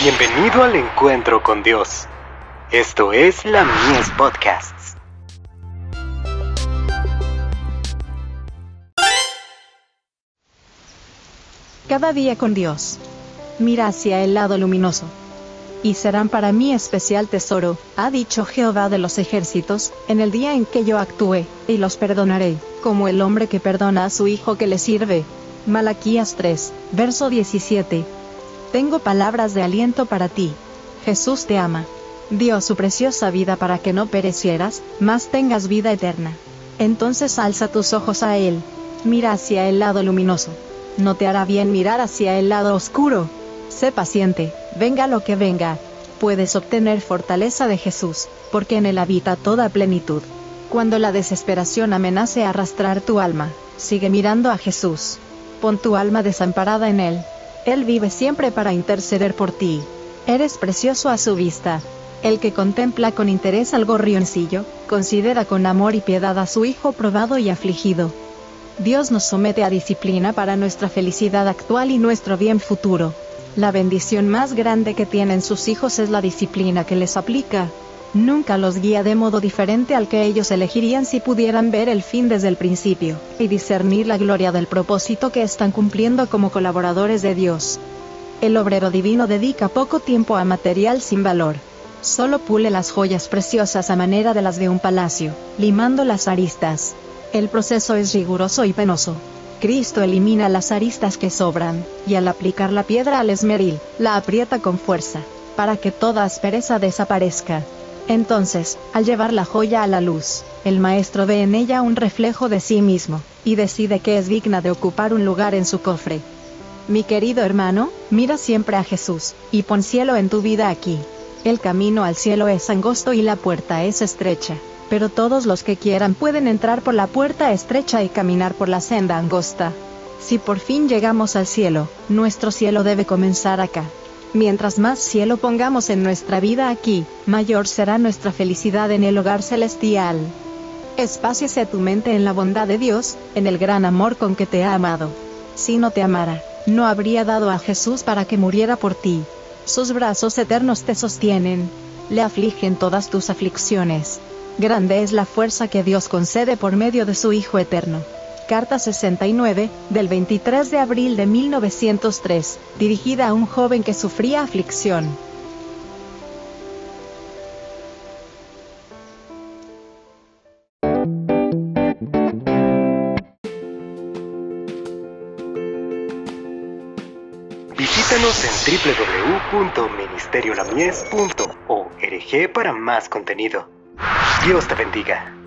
Bienvenido al encuentro con Dios. Esto es la Mies Podcasts. Cada día con Dios. Mira hacia el lado luminoso. Y serán para mí especial tesoro, ha dicho Jehová de los ejércitos, en el día en que yo actúe, y los perdonaré, como el hombre que perdona a su hijo que le sirve. Malaquías 3, verso 17. Tengo palabras de aliento para ti. Jesús te ama. Dio su preciosa vida para que no perecieras, mas tengas vida eterna. Entonces alza tus ojos a Él. Mira hacia el lado luminoso. No te hará bien mirar hacia el lado oscuro. Sé paciente, venga lo que venga. Puedes obtener fortaleza de Jesús, porque en Él habita toda plenitud. Cuando la desesperación amenace arrastrar tu alma, sigue mirando a Jesús. Pon tu alma desamparada en Él, él vive siempre para interceder por ti. Eres precioso a su vista. El que contempla con interés al gorrioncillo, considera con amor y piedad a su hijo probado y afligido. Dios nos somete a disciplina para nuestra felicidad actual y nuestro bien futuro. La bendición más grande que tienen sus hijos es la disciplina que les aplica. Nunca los guía de modo diferente al que ellos elegirían si pudieran ver el fin desde el principio, y discernir la gloria del propósito que están cumpliendo como colaboradores de Dios. El obrero divino dedica poco tiempo a material sin valor. Solo pule las joyas preciosas a manera de las de un palacio, limando las aristas. El proceso es riguroso y penoso. Cristo elimina las aristas que sobran, y al aplicar la piedra al esmeril, la aprieta con fuerza, para que toda aspereza desaparezca. Entonces, al llevar la joya a la luz, el maestro ve en ella un reflejo de sí mismo, y decide que es digna de ocupar un lugar en su cofre. Mi querido hermano, mira siempre a Jesús, y pon cielo en tu vida aquí. El camino al cielo es angosto y la puerta es estrecha, pero todos los que quieran pueden entrar por la puerta estrecha y caminar por la senda angosta. Si por fin llegamos al cielo, nuestro cielo debe comenzar acá. Mientras más cielo pongamos en nuestra vida aquí, mayor será nuestra felicidad en el hogar celestial. Espáciese tu mente en la bondad de Dios, en el gran amor con que te ha amado. Si no te amara, no habría dado a Jesús para que muriera por ti. Sus brazos eternos te sostienen. Le afligen todas tus aflicciones. Grande es la fuerza que Dios concede por medio de su Hijo eterno. Carta 69, del 23 de abril de 1903, dirigida a un joven que sufría aflicción. Visítanos en www.ministeriolamies.org para más contenido. Dios te bendiga.